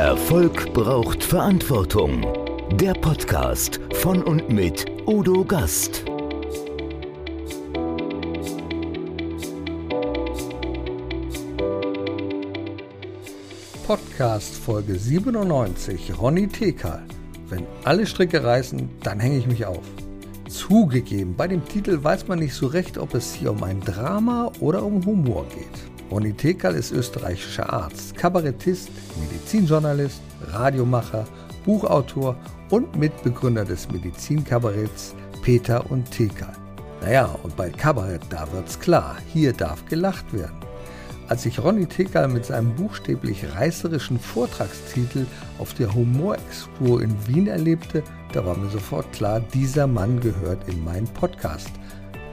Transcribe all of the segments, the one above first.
Erfolg braucht Verantwortung. Der Podcast von und mit Udo Gast. Podcast Folge 97, Ronny Tekal. Wenn alle Stricke reißen, dann hänge ich mich auf. Zugegeben, bei dem Titel weiß man nicht so recht, ob es hier um ein Drama oder um Humor geht. Ronny Tekal ist österreichischer Arzt, Kabarettist, Medizinjournalist, Radiomacher, Buchautor und Mitbegründer des Medizinkabaretts Peter und Tekal. Naja, und bei Kabarett, da wird's klar, hier darf gelacht werden. Als ich Ronny Tekal mit seinem buchstäblich reißerischen Vortragstitel auf der Humorexpo in Wien erlebte, da war mir sofort klar, dieser Mann gehört in meinen Podcast.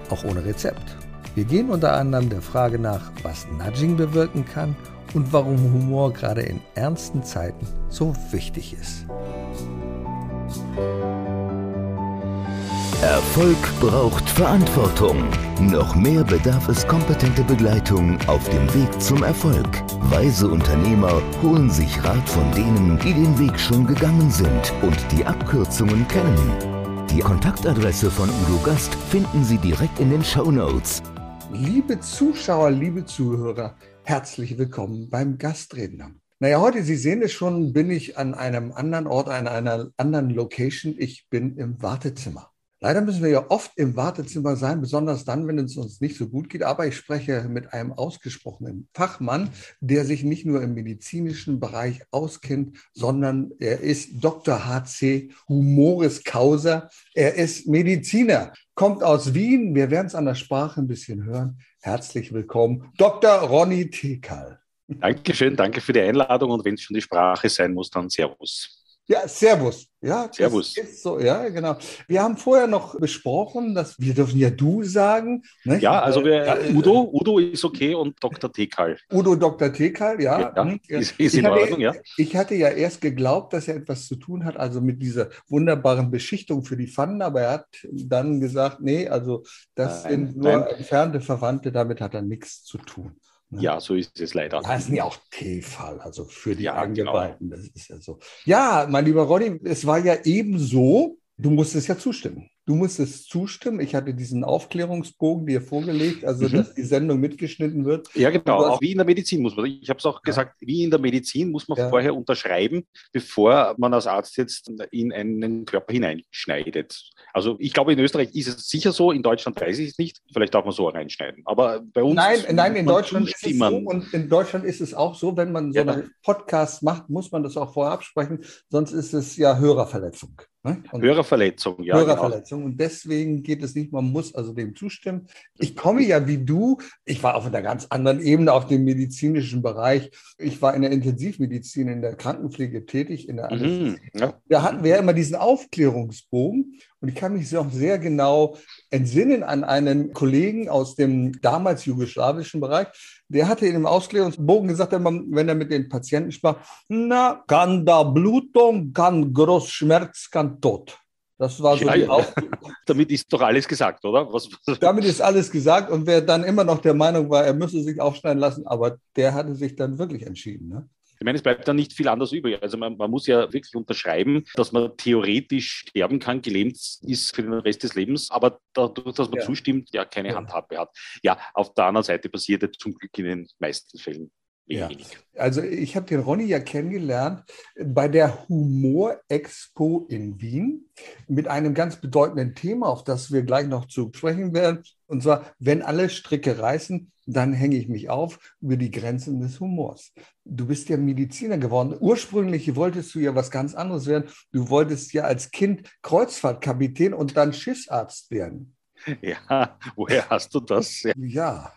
Auch ohne Rezept. Wir gehen unter anderem der Frage nach, was Nudging bewirken kann und warum Humor gerade in ernsten Zeiten so wichtig ist. Erfolg braucht Verantwortung. Noch mehr bedarf es kompetente Begleitung auf dem Weg zum Erfolg. Weise Unternehmer holen sich Rat von denen, die den Weg schon gegangen sind und die Abkürzungen kennen. Die Kontaktadresse von Udo Gast finden Sie direkt in den Show Notes. Liebe Zuschauer, liebe Zuhörer, herzlich willkommen beim Gastredner. Naja, heute, Sie sehen es schon, bin ich an einem anderen Ort, an einer anderen Location. Ich bin im Wartezimmer. Leider müssen wir ja oft im Wartezimmer sein, besonders dann, wenn es uns nicht so gut geht. Aber ich spreche mit einem ausgesprochenen Fachmann, der sich nicht nur im medizinischen Bereich auskennt, sondern er ist Dr. HC Humoris Causa. Er ist Mediziner, kommt aus Wien. Wir werden es an der Sprache ein bisschen hören. Herzlich willkommen, Dr. Ronny Tekal. Dankeschön, danke für die Einladung und wenn es schon die Sprache sein muss, dann Servus. Ja, Servus. Ja, Servus. Ist so, ja, genau. Wir haben vorher noch besprochen, dass wir dürfen ja du sagen. Ne? Ja, also wir, äh, Udo, Udo ist okay und Dr. Tekal. Udo Dr. Tekal, ja. ja hm, ist, ist in hatte, Ordnung, ja. Ich hatte ja erst geglaubt, dass er etwas zu tun hat, also mit dieser wunderbaren Beschichtung für die Pfannen, aber er hat dann gesagt, nee, also das nein, sind nur nein. entfernte Verwandte, damit hat er nichts zu tun. Ne? Ja, so ist es leider. Das ist ja auch T-Fall, also für die ja, Angeweihten. Genau. Das ist ja so. Ja, mein lieber Ronny, es war ja eben so, du musstest ja zustimmen. Du musstest zustimmen. Ich hatte diesen Aufklärungsbogen dir vorgelegt, also mhm. dass die Sendung mitgeschnitten wird. Ja, genau. Auch wie in der Medizin muss man. Ich habe es auch ja. gesagt, wie in der Medizin muss man ja. vorher unterschreiben, bevor man als Arzt jetzt in einen Körper hineinschneidet. Also ich glaube, in Österreich ist es sicher so, in Deutschland weiß ich es nicht. Vielleicht darf man so reinschneiden. Aber bei uns. Nein, nein, in Deutschland ist es so. Und in Deutschland ist es auch so, wenn man so ja. einen Podcast macht, muss man das auch vorher absprechen. Sonst ist es ja Hörerverletzung. Ne? Hörerverletzung, ja. Hörerverletzung. Genau. Und deswegen geht es nicht, man muss also dem zustimmen. Ich komme ja wie du, ich war auf einer ganz anderen Ebene, auf dem medizinischen Bereich. Ich war in der Intensivmedizin, in der Krankenpflege tätig, in der mhm, ja. Da hatten wir ja immer diesen Aufklärungsbogen. Und ich kann mich auch sehr genau entsinnen an einen Kollegen aus dem damals jugoslawischen Bereich, der hatte in dem Ausklärungsbogen gesagt, wenn er mit den Patienten sprach, na, kann da Blutung, kann Großschmerz, kann Tod. Das war so ja, die ja. Damit ist doch alles gesagt, oder? Was, was? Damit ist alles gesagt. Und wer dann immer noch der Meinung war, er müsse sich aufschneiden lassen, aber der hatte sich dann wirklich entschieden. Ne? Ich meine, es bleibt dann nicht viel anders übrig. Also man, man, muss ja wirklich unterschreiben, dass man theoretisch sterben kann, gelähmt ist für den Rest des Lebens, aber dadurch, dass man ja. zustimmt, ja keine ja. Handhabe hat. Ja, auf der anderen Seite passiert es zum Glück in den meisten Fällen ja. Also ich habe den Ronny ja kennengelernt bei der Humor Expo in Wien mit einem ganz bedeutenden Thema, auf das wir gleich noch zu sprechen werden. Und zwar, wenn alle Stricke reißen, dann hänge ich mich auf über die Grenzen des Humors. Du bist ja Mediziner geworden. Ursprünglich wolltest du ja was ganz anderes werden. Du wolltest ja als Kind Kreuzfahrtkapitän und dann Schiffsarzt werden. Ja, woher hast du das? Ja, ja,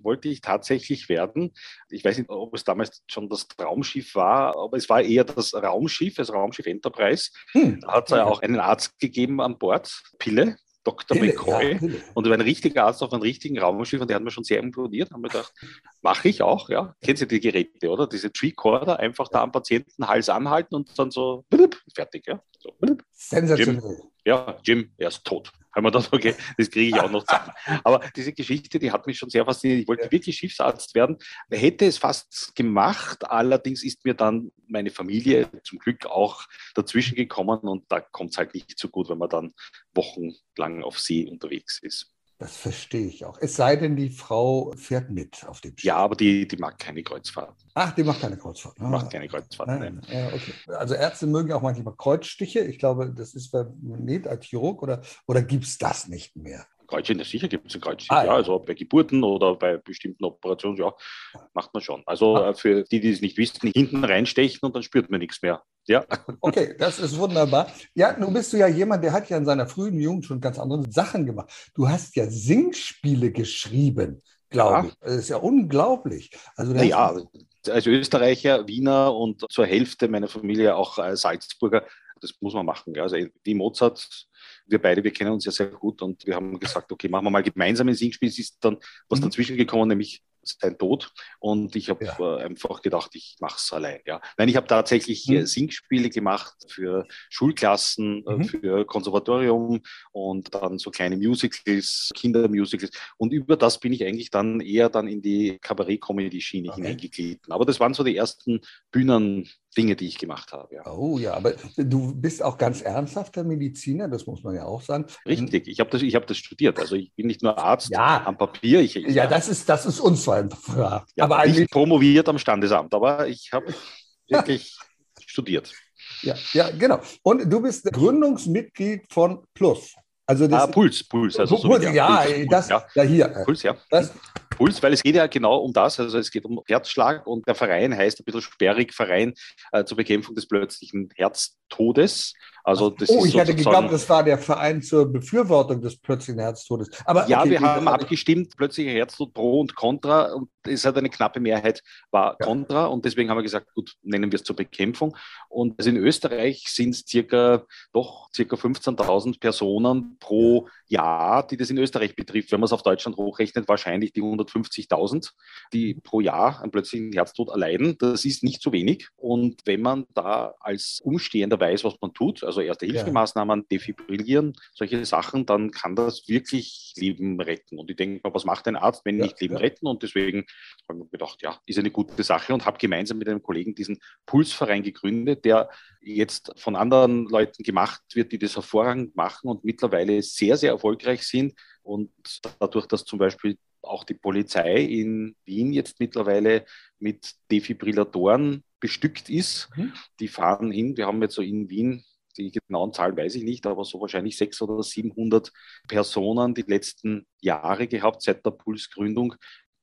wollte ich tatsächlich werden. Ich weiß nicht, ob es damals schon das Traumschiff war, aber es war eher das Raumschiff, das Raumschiff Enterprise. Hm. Da hat es ja auch einen Arzt gegeben an Bord, Pille, Dr. Pille, McCoy. Ja, und ein richtiger Arzt auf einem richtigen Raumschiff und der hat mir schon sehr imponiert. Haben wir gedacht, mache ich auch, ja. Kennen Sie die Geräte, oder? Diese Tricorder, einfach da am Patienten Hals anhalten und dann so fertig, ja. So, Sensationell. Jim, ja, Jim, er ist tot Weil man dachte, okay, das kriege ich auch noch zusammen. Aber diese Geschichte, die hat mich schon sehr fasziniert. Ich wollte ja. wirklich Schiffsarzt werden. Hätte es fast gemacht, allerdings ist mir dann meine Familie zum Glück auch dazwischen gekommen und da kommt es halt nicht so gut, wenn man dann wochenlang auf See unterwegs ist. Das verstehe ich auch. Es sei denn, die Frau fährt mit auf dem Schiff. Ja, aber die, die mag keine Kreuzfahrt. Ach, die macht keine Kreuzfahrt. Ah. Macht keine Kreuzfahrt, nein. nein. Ja, okay. Also Ärzte mögen auch manchmal Kreuzstiche. Ich glaube, das ist bei nicht als Chirurg oder, oder gibt es das nicht mehr? Kreuzchen, sicher gibt es ein Kreuzchen, ah, ja. ja. Also bei Geburten oder bei bestimmten Operationen, ja, macht man schon. Also ah. Äh, für die, die es nicht wissen, hinten reinstechen und dann spürt man nichts mehr. Ja. Okay, das ist wunderbar. Ja, nun bist du ja jemand, der hat ja in seiner frühen Jugend schon ganz andere Sachen gemacht. Du hast ja Singspiele geschrieben, glaube ja. ich. Das ist ja unglaublich. Also, ja, als Österreicher, Wiener und zur Hälfte meiner Familie auch äh, Salzburger, das muss man machen. Ja. Also wie Mozart wir beide, wir kennen uns ja sehr gut und wir haben gesagt, okay, machen wir mal gemeinsam ein Singspiel. Es ist dann was mhm. dazwischen gekommen, nämlich sein Tod. Und ich habe ja. Äh, einfach gedacht, ich mache es allein. Ja. Nein, ich habe tatsächlich mhm. Singspiele gemacht für Schulklassen, äh, mhm. für Konservatorium und dann so kleine Musicals, Kindermusicals. Und über das bin ich eigentlich dann eher dann in die Kabarett-Comedy-Schiene okay. hineingeglitten. Aber das waren so die ersten Bühnen. Dinge, die ich gemacht habe. Ja. Oh ja, aber du bist auch ganz ernsthafter Mediziner, das muss man ja auch sagen. Richtig, ich habe das, hab das studiert. Also ich bin nicht nur Arzt ja. am Papier. Ich, ja, ja, das ist, das ist uns zwar ja, aber nicht promoviert am Standesamt, aber ich habe wirklich studiert. Ja, ja, genau. Und du bist Gründungsmitglied von Plus. Also das, ah, Puls, Puls. Also Puls, so, ja, Puls, das, ja. ja, hier. Puls, ja. Das, Puls, weil es geht ja genau um das. Also es geht um Herzschlag und der Verein heißt ein bisschen sperrig Verein äh, zur Bekämpfung des plötzlichen Herztodes. Also das oh, ich hätte geglaubt, das war der Verein zur Befürwortung des plötzlichen Herztodes. Aber, ja, okay, wir haben abgestimmt, plötzlicher Herztod pro und contra. Und es hat eine knappe Mehrheit, war ja. contra. Und deswegen haben wir gesagt, gut, nennen wir es zur Bekämpfung. Und also in Österreich sind es circa, doch circa 15.000 Personen pro Jahr, die das in Österreich betrifft. Wenn man es auf Deutschland hochrechnet, wahrscheinlich die 150.000, die pro Jahr einen plötzlichen Herztod erleiden. Das ist nicht zu wenig. Und wenn man da als Umstehender weiß, was man tut, also erste Hilfemaßnahmen, ja. defibrillieren, solche Sachen, dann kann das wirklich Leben retten. Und ich denke mal, was macht ein Arzt, wenn ja, nicht Leben ja. retten? Und deswegen habe ich mir gedacht, ja, ist eine gute Sache und habe gemeinsam mit einem Kollegen diesen Pulsverein gegründet, der jetzt von anderen Leuten gemacht wird, die das hervorragend machen und mittlerweile sehr, sehr erfolgreich sind. Und dadurch, dass zum Beispiel auch die Polizei in Wien jetzt mittlerweile mit Defibrillatoren bestückt ist. Mhm. Die fahren hin. Wir haben jetzt so in Wien, die genauen Zahlen weiß ich nicht, aber so wahrscheinlich 600 oder 700 Personen die letzten Jahre gehabt seit der Pulsgründung,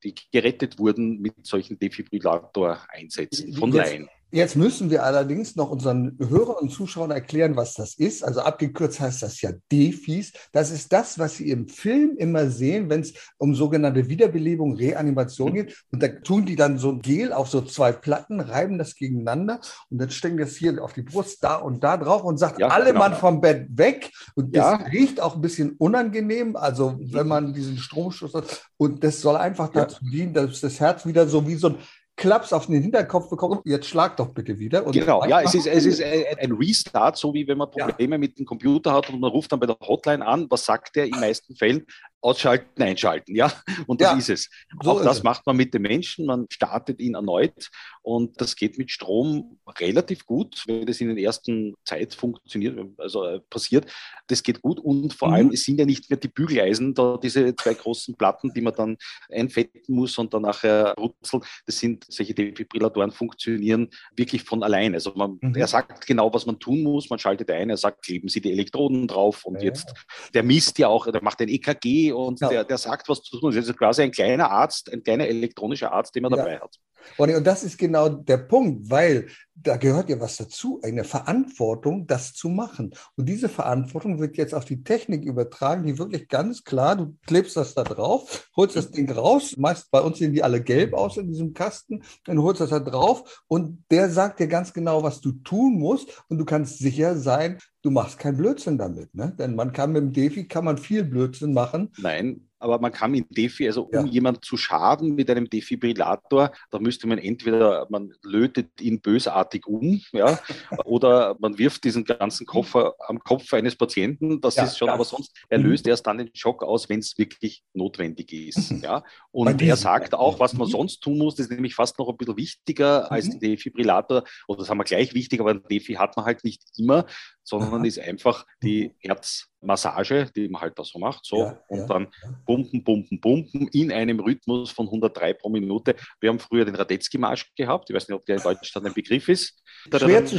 die gerettet wurden mit solchen Defibrillator-Einsätzen von Laien. Jetzt müssen wir allerdings noch unseren Hörern und Zuschauern erklären, was das ist. Also abgekürzt heißt das ja Defis. Das ist das, was Sie im Film immer sehen, wenn es um sogenannte Wiederbelebung, Reanimation mhm. geht. Und da tun die dann so ein Gel auf so zwei Platten, reiben das gegeneinander und dann stecken das hier auf die Brust da und da drauf und sagt, ja, alle genau. Mann vom Bett weg. Und das ja. riecht auch ein bisschen unangenehm, also wenn man diesen Stromschuss hat. Und das soll einfach dazu dienen, dass das Herz wieder so wie so ein Klaps auf den Hinterkopf bekommen, jetzt schlag doch bitte wieder. Genau, ja, es ist, es ist ein Restart, so wie wenn man Probleme ja. mit dem Computer hat und man ruft dann bei der Hotline an, was sagt der in meisten Fällen? ausschalten, einschalten, ja. Und das ja, ist es. So Auch ist das es. macht man mit dem Menschen, man startet ihn erneut und das geht mit Strom relativ gut, wenn das in den ersten Zeit funktioniert, also äh, passiert. Das geht gut und vor mhm. allem, es sind ja nicht mehr die Bügeleisen, da diese zwei großen Platten, die man dann einfetten muss und dann nachher rutzeln. Das sind solche Defibrillatoren funktionieren wirklich von allein. Also man, mhm. er sagt genau, was man tun muss, man schaltet ein, er sagt, kleben Sie die Elektroden drauf und ja. jetzt, der misst ja auch, der macht ein EKG und ja. der, der sagt, was zu tun ist. Also quasi ein kleiner Arzt, ein kleiner elektronischer Arzt, den man ja. dabei hat. Und das ist genau der Punkt, weil da gehört ja was dazu, eine Verantwortung, das zu machen. Und diese Verantwortung wird jetzt auf die Technik übertragen, die wirklich ganz klar, du klebst das da drauf, holst das Ding raus, meist bei uns sehen die alle gelb aus in diesem Kasten, dann holst das da drauf und der sagt dir ganz genau, was du tun musst und du kannst sicher sein, du machst keinen Blödsinn damit. Ne? Denn man kann mit dem Defi kann man viel Blödsinn machen. Nein, aber man kann mit Defi, also um ja. jemand zu schaden mit einem Defibrillator, da müsste man entweder, man lötet ihn bösartig schlagartig um, ja, oder man wirft diesen ganzen Koffer am Kopf eines Patienten. Das ja, ist schon, aber sonst, er mhm. löst erst dann den Schock aus, wenn es wirklich notwendig ist. Mhm. Ja. Und er sagt auch, was man mhm. sonst tun muss, ist nämlich fast noch ein bisschen wichtiger als der Defibrillator, oder das haben wir gleich wichtig, aber ein Defi hat man halt nicht immer, sondern Aha. ist einfach die Herzmassage, die man halt da so macht, so ja, und ja, dann pumpen, pumpen, pumpen in einem Rhythmus von 103 pro Minute. Wir haben früher den Radetzky-Marsch gehabt, ich weiß nicht, ob der in Deutschland ein Begriff ist. Schwer zu.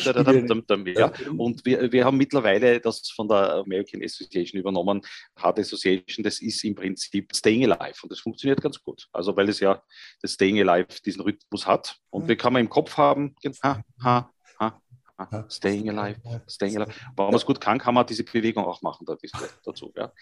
Ja. Und wir, wir haben mittlerweile das von der American Association übernommen, Heart Association, das ist im Prinzip Staying Alive und das funktioniert ganz gut. Also weil es ja das Staying Alive diesen Rhythmus hat und wir kann man im Kopf haben, ha, ha, ja. Staying alive, staying alive. Warum man es gut kann, kann man diese Bewegung auch machen da dazu. Ja.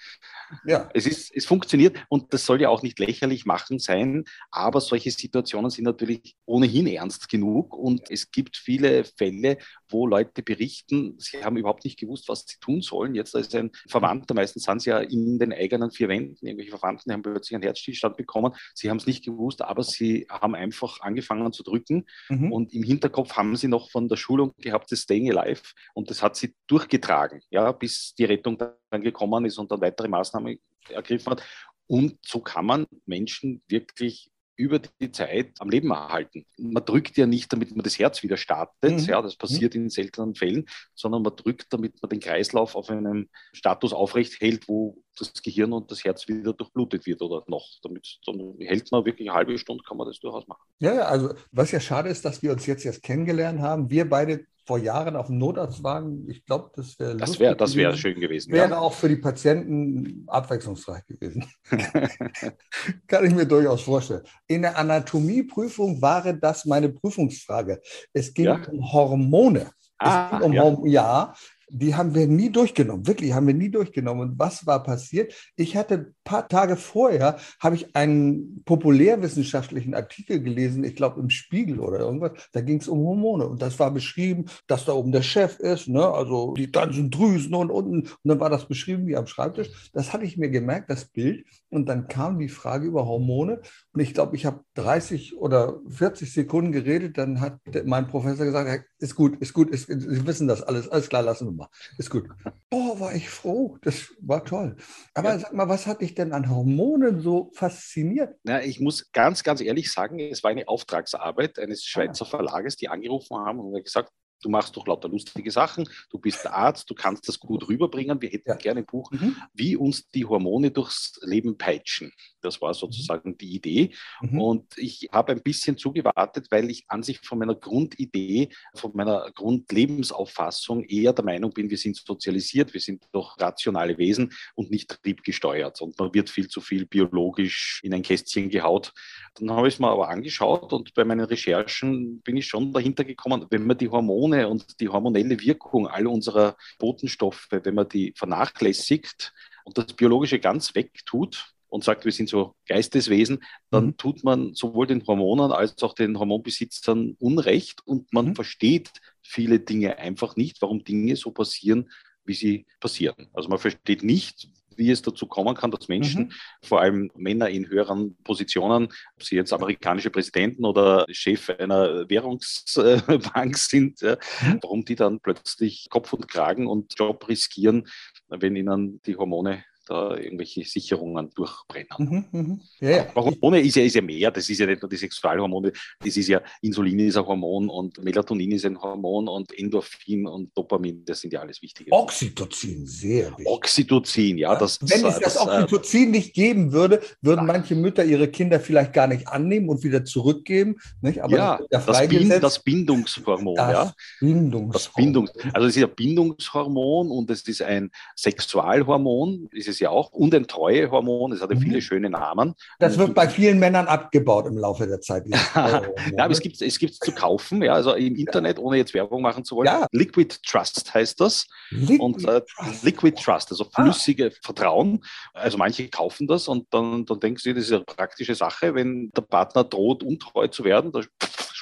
ja. Es, ist, es funktioniert und das soll ja auch nicht lächerlich machen sein, aber solche Situationen sind natürlich ohnehin ernst genug und es gibt viele Fälle, wo Leute berichten, sie haben überhaupt nicht gewusst, was sie tun sollen. Jetzt ist ein Verwandter, meistens sind sie ja in den eigenen vier Wänden, irgendwelche Verwandten haben plötzlich einen Herzstillstand bekommen. Sie haben es nicht gewusst, aber sie haben einfach angefangen zu drücken mhm. und im Hinterkopf haben sie noch von der Schulung gehabt, das Staying Alive und das hat sie durchgetragen, ja, bis die Rettung dann gekommen ist und dann weitere Maßnahmen ergriffen hat. Und so kann man Menschen wirklich über die Zeit am Leben erhalten. Man drückt ja nicht, damit man das Herz wieder startet, mhm. ja, das passiert mhm. in seltenen Fällen, sondern man drückt, damit man den Kreislauf auf einem Status aufrecht hält, wo das Gehirn und das Herz wieder durchblutet wird oder noch. Damit dann hält man wirklich eine halbe Stunde, kann man das durchaus machen. Ja, also was ja schade ist, dass wir uns jetzt erst kennengelernt haben. Wir beide vor Jahren auf dem Notarztwagen. Ich glaube, das wäre Das wäre das wär schön gewesen. Wäre ja. auch für die Patienten abwechslungsreich gewesen. Kann ich mir durchaus vorstellen. In der Anatomieprüfung war das meine Prüfungsfrage. Es ging ja. um Hormone. Ah, um ja. ja die haben wir nie durchgenommen. Wirklich, haben wir nie durchgenommen. Und was war passiert? Ich hatte paar Tage vorher, habe ich einen populärwissenschaftlichen Artikel gelesen, ich glaube im Spiegel oder irgendwas, da ging es um Hormone. Und das war beschrieben, dass da oben der Chef ist, ne? also die ganzen Drüsen und unten. Und dann war das beschrieben wie am Schreibtisch. Das hatte ich mir gemerkt, das Bild. Und dann kam die Frage über Hormone. Und ich glaube, ich habe 30 oder 40 Sekunden geredet. Dann hat mein Professor gesagt, ist gut, ist gut, ist, Sie wissen das alles, alles klar, lassen wir mal. Ist gut. Oh, war ich froh. Das war toll. Aber ja. sag mal, was hat dich denn an Hormonen so fasziniert? Na, ich muss ganz, ganz ehrlich sagen, es war eine Auftragsarbeit eines Schweizer ah. Verlages, die angerufen haben und gesagt, du machst doch lauter lustige Sachen, du bist Arzt, du kannst das gut rüberbringen. Wir hätten ja. gerne ein Buch, mhm. wie uns die Hormone durchs Leben peitschen. Das war sozusagen die Idee. Mhm. Und ich habe ein bisschen zugewartet, weil ich an sich von meiner Grundidee, von meiner Grundlebensauffassung eher der Meinung bin, wir sind sozialisiert, wir sind doch rationale Wesen und nicht triebgesteuert. Und man wird viel zu viel biologisch in ein Kästchen gehaut. Dann habe ich es mir aber angeschaut und bei meinen Recherchen bin ich schon dahinter gekommen, wenn man die Hormone Hormone und die hormonelle Wirkung all unserer Botenstoffe, wenn man die vernachlässigt und das Biologische ganz wegtut und sagt, wir sind so Geisteswesen, dann mhm. tut man sowohl den Hormonen als auch den Hormonbesitzern Unrecht und man mhm. versteht viele Dinge einfach nicht, warum Dinge so passieren, wie sie passieren. Also man versteht nicht, wie es dazu kommen kann, dass Menschen, mhm. vor allem Männer in höheren Positionen, ob sie jetzt amerikanische Präsidenten oder Chef einer Währungsbank sind, mhm. warum die dann plötzlich Kopf und Kragen und Job riskieren, wenn ihnen die Hormone da irgendwelche Sicherungen durchbrennen. Mhm, mh. ja, ja. Hormone ist ja, ist ja mehr, das ist ja nicht nur die Sexualhormone, das ist ja Insulin ist ein Hormon und Melatonin ist ein Hormon und Endorphin und Dopamin, das sind ja alles wichtige. Oxytocin, sehr wichtig. Oxytocin, ja. Das, Wenn es das, das äh, Oxytocin nicht geben würde, würden ja. manche Mütter ihre Kinder vielleicht gar nicht annehmen und wieder zurückgeben. Nicht? Aber ja, das, das, Bind, das Bindungshormon. Das ja. Bindungshormon. Das Bindungs also es ist ein Bindungshormon und es ist ein Sexualhormon. Es ist ja auch und ein Treuehormon. Es hat ja viele mhm. schöne Namen. Das wird bei vielen Männern abgebaut im Laufe der Zeit. ja, aber es gibt es gibt's zu kaufen, ja, also im Internet, ohne jetzt Werbung machen zu wollen. Ja. Liquid Trust heißt das. Liquid, und, äh, Trust. Liquid Trust, also ah. flüssige ah. Vertrauen. Also manche kaufen das und dann, dann denken sie, das ist eine praktische Sache, wenn der Partner droht, untreu zu werden. Da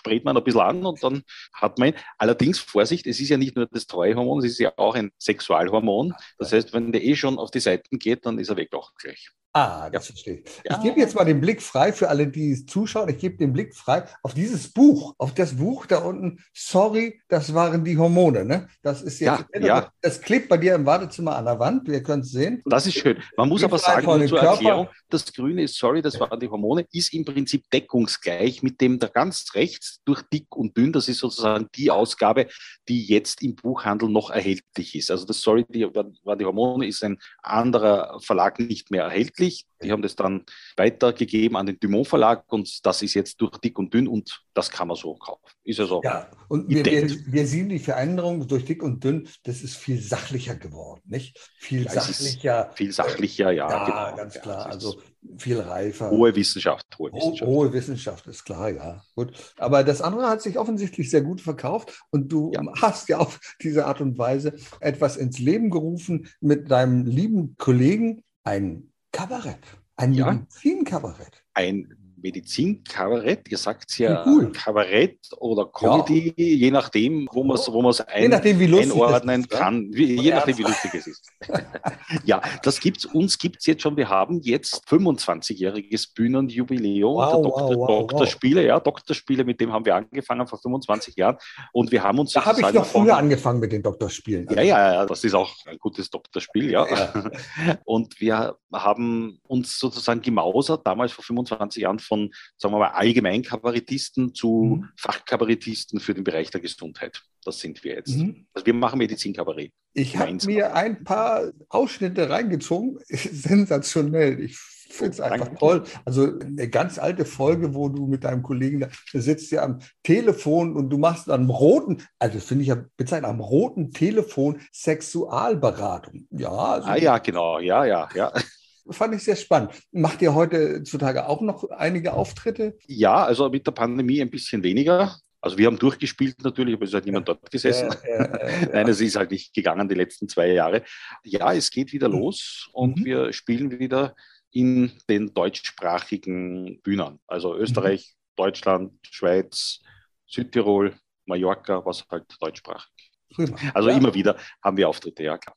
sprayt man ein bisschen an und dann hat man ihn. Allerdings, Vorsicht, es ist ja nicht nur das Treuehormon, es ist ja auch ein Sexualhormon. Das heißt, wenn der eh schon auf die Seiten geht, dann ist er weg auch gleich. Ah, das ja. verstehe ich. Ja. Ich gebe jetzt mal den Blick frei für alle, die zuschauen. Ich gebe den Blick frei auf dieses Buch, auf das Buch da unten. Sorry, das waren die Hormone. Ne? Das ist jetzt. Ja, ja. Das klebt bei dir im Badezimmer an der Wand. Wir können es sehen. Das ist schön. Man muss aber sagen, nur zur Körper. Erklärung, das Grüne ist Sorry, das waren die Hormone, ist im Prinzip deckungsgleich mit dem da ganz rechts durch dick und dünn. Das ist sozusagen die Ausgabe, die jetzt im Buchhandel noch erhältlich ist. Also das Sorry, die waren die Hormone, ist ein anderer Verlag nicht mehr erhältlich schriftlich. Die haben das dann weitergegeben an den Dumont Verlag und das ist jetzt durch dick und dünn und das kann man so kaufen. Ist also ja, und wir, wir, wir, sehen die Veränderung durch dick und dünn, das ist viel sachlicher geworden, nicht? Viel ja, sachlicher. Viel sachlicher, ja. Ja, genau. ganz klar. Ja, also viel reifer. Hohe Wissenschaft, hohe Wissenschaft. Hohe Wissenschaft, ist klar, ja. Gut. Aber das andere hat sich offensichtlich sehr gut verkauft und du ja. hast ja auf diese Art und Weise etwas ins Leben gerufen mit deinem lieben Kollegen, ein Kabarett. Ein ja. Medizinkabarett. Ein Medizinkabarett, ihr sagt ja cool. Kabarett oder Comedy, ja. je nachdem, wo man es wo ein, einordnen ist, kann, wie, je nachdem, wie lustig es ist. ja, das gibt's, uns gibt es jetzt schon, wir haben jetzt 25-jähriges Bühnenjubiläum wow, der Doktor, wow, wow, Doktorspiele, ja, Doktorspiele, mit dem haben wir angefangen vor 25 Jahren und wir haben uns Da habe ich noch früher angefangen mit den Doktorspielen. Ja, ja, ja, das ist auch ein gutes Doktorspiel, ja. ja. Und wir haben uns sozusagen gemausert, damals vor 25 Jahren von, sagen wir mal, Allgemeinkabarettisten zu mhm. Fachkabarettisten für den Bereich der Gesundheit. Das sind wir jetzt. Mhm. Also wir machen Medizinkabarett. Ich habe mir ein paar Ausschnitte reingezogen. Sensationell. Ich finde es einfach Danke. toll. Also eine ganz alte Folge, wo du mit deinem Kollegen da sitzt ja am Telefon und du machst am roten, also finde ich ja bezeichnet, am roten Telefon Sexualberatung. Ja. Also ah ja, genau. Ja, ja, ja fand ich sehr spannend. Macht ihr heutzutage auch noch einige Auftritte? Ja, also mit der Pandemie ein bisschen weniger. Also wir haben durchgespielt natürlich, aber es ist halt niemand dort gesessen. Ja, ja, ja, Nein, es ist halt nicht gegangen die letzten zwei Jahre. Ja, es geht wieder mhm. los und mhm. wir spielen wieder in den deutschsprachigen Bühnen. Also Österreich, mhm. Deutschland, Schweiz, Südtirol, Mallorca, was halt deutschsprachig. Also immer wieder haben wir Auftritte, ja klar.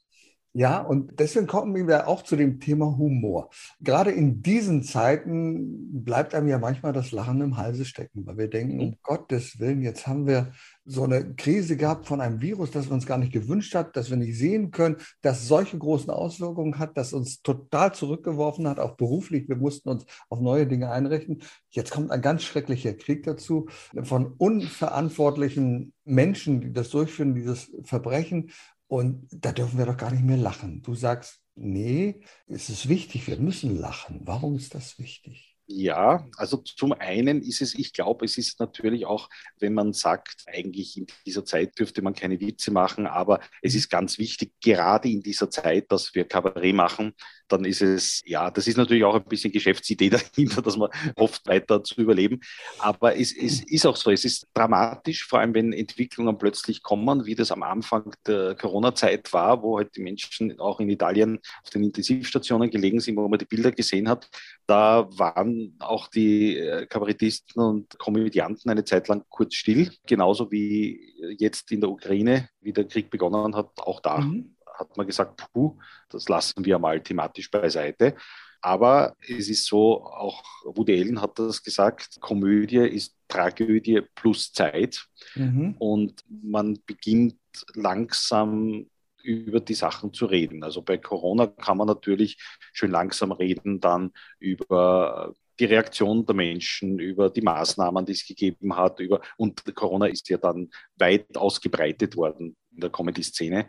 Ja, und deswegen kommen wir auch zu dem Thema Humor. Gerade in diesen Zeiten bleibt einem ja manchmal das Lachen im Halse stecken, weil wir denken, um Gottes Willen, jetzt haben wir so eine Krise gehabt von einem Virus, das wir uns gar nicht gewünscht hat, dass wir nicht sehen können, das solche großen Auswirkungen hat, das uns total zurückgeworfen hat, auch beruflich. Wir mussten uns auf neue Dinge einrichten. Jetzt kommt ein ganz schrecklicher Krieg dazu von unverantwortlichen Menschen, die das durchführen, dieses Verbrechen. Und da dürfen wir doch gar nicht mehr lachen. Du sagst, nee, es ist wichtig, wir müssen lachen. Warum ist das wichtig? Ja, also zum einen ist es, ich glaube, es ist natürlich auch, wenn man sagt, eigentlich in dieser Zeit dürfte man keine Witze machen, aber es ist ganz wichtig, gerade in dieser Zeit, dass wir Kabarett machen, dann ist es, ja, das ist natürlich auch ein bisschen Geschäftsidee dahinter, dass man hofft, weiter zu überleben. Aber es, es ist auch so, es ist dramatisch, vor allem wenn Entwicklungen plötzlich kommen, wie das am Anfang der Corona-Zeit war, wo halt die Menschen auch in Italien auf den Intensivstationen gelegen sind, wo man die Bilder gesehen hat. Da waren auch die äh, Kabarettisten und Komödianten eine Zeit lang kurz still, genauso wie jetzt in der Ukraine, wie der Krieg begonnen hat, auch da. Mhm hat man gesagt, puh, das lassen wir mal thematisch beiseite. Aber es ist so, auch Woody Allen hat das gesagt, Komödie ist Tragödie plus Zeit. Mhm. Und man beginnt langsam über die Sachen zu reden. Also bei Corona kann man natürlich schön langsam reden, dann über die Reaktion der Menschen, über die Maßnahmen, die es gegeben hat, über und Corona ist ja dann weit ausgebreitet worden in der Comedy-Szene.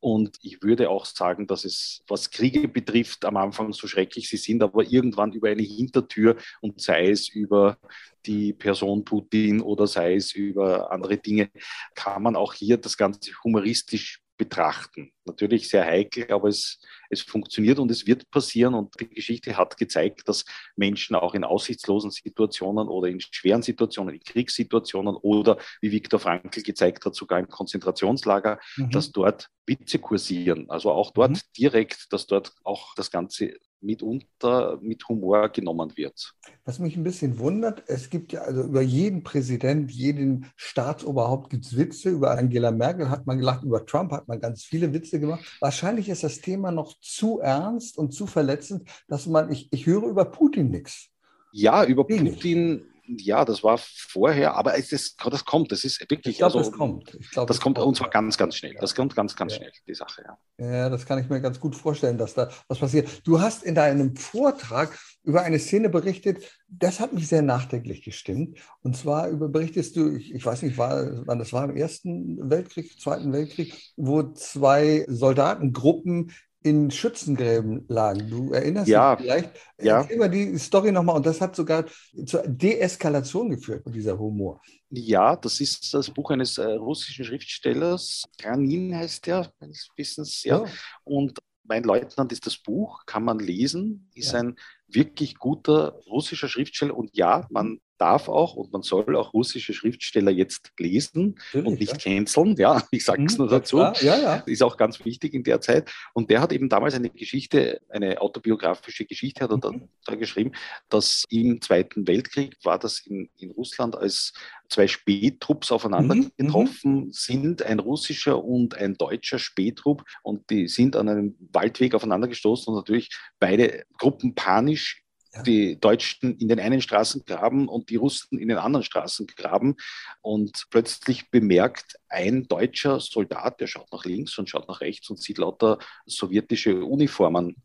Und ich würde auch sagen, dass es, was Kriege betrifft, am Anfang so schrecklich sie sind, aber irgendwann über eine Hintertür und sei es über die Person Putin oder sei es über andere Dinge, kann man auch hier das Ganze humoristisch betrachten. Natürlich sehr heikel, aber es, es funktioniert und es wird passieren. Und die Geschichte hat gezeigt, dass Menschen auch in aussichtslosen Situationen oder in schweren Situationen, in Kriegssituationen oder, wie Viktor Frankl gezeigt hat, sogar im Konzentrationslager, mhm. dass dort Witze kursieren. Also auch dort mhm. direkt, dass dort auch das Ganze mitunter mit Humor genommen wird. Was mich ein bisschen wundert, es gibt ja also über jeden Präsident, jeden Staatsoberhaupt gibt es Witze. Über Angela Merkel hat man gelacht, über Trump hat man ganz viele Witze gemacht. Wahrscheinlich ist das Thema noch zu ernst und zu verletzend, dass man, ich, ich höre über Putin nichts. Ja, über Wenig. Putin ja, das war vorher, aber es ist, das kommt, das ist wirklich. Ich glaube, also, das kommt. Ich glaub, das, kommt, kommt und zwar ganz, ganz schnell. Das kommt ganz, ganz ja. schnell, die Sache, ja. Ja, das kann ich mir ganz gut vorstellen, dass da was passiert. Du hast in deinem Vortrag über eine Szene berichtet, das hat mich sehr nachdenklich gestimmt. Und zwar über berichtest du, ich, ich weiß nicht, war, wann das war im Ersten Weltkrieg, Zweiten Weltkrieg, wo zwei Soldatengruppen in Schützengräben lagen. Du erinnerst ja, dich vielleicht? Ja. Mal die Story nochmal. Und das hat sogar zur Deeskalation geführt, dieser Humor. Ja, das ist das Buch eines äh, russischen Schriftstellers. Granin heißt der, meines Wissens. Ja. ja. Und mein Leutnant ist das Buch, kann man lesen, ist ja. ein wirklich guter russischer Schriftsteller. Und ja, man darf auch und man soll auch russische Schriftsteller jetzt lesen Natürlich, und nicht ja. canceln. Ja, ich sage es mhm, nur dazu. Ja, ja. Ist auch ganz wichtig in der Zeit. Und der hat eben damals eine Geschichte, eine autobiografische Geschichte hat er mhm. da, geschrieben, dass im Zweiten Weltkrieg war das in, in Russland, als zwei Spättrupps aufeinander mhm. mhm. getroffen sind, ein russischer und ein deutscher Spähtrupp. Und die sind an einem Waldweg aufeinander gestoßen und natürlich beide Gruppen panisch die Deutschen in den einen Straßengraben und die Russen in den anderen Straßengraben. Und plötzlich bemerkt ein deutscher Soldat, der schaut nach links und schaut nach rechts und sieht lauter sowjetische Uniformen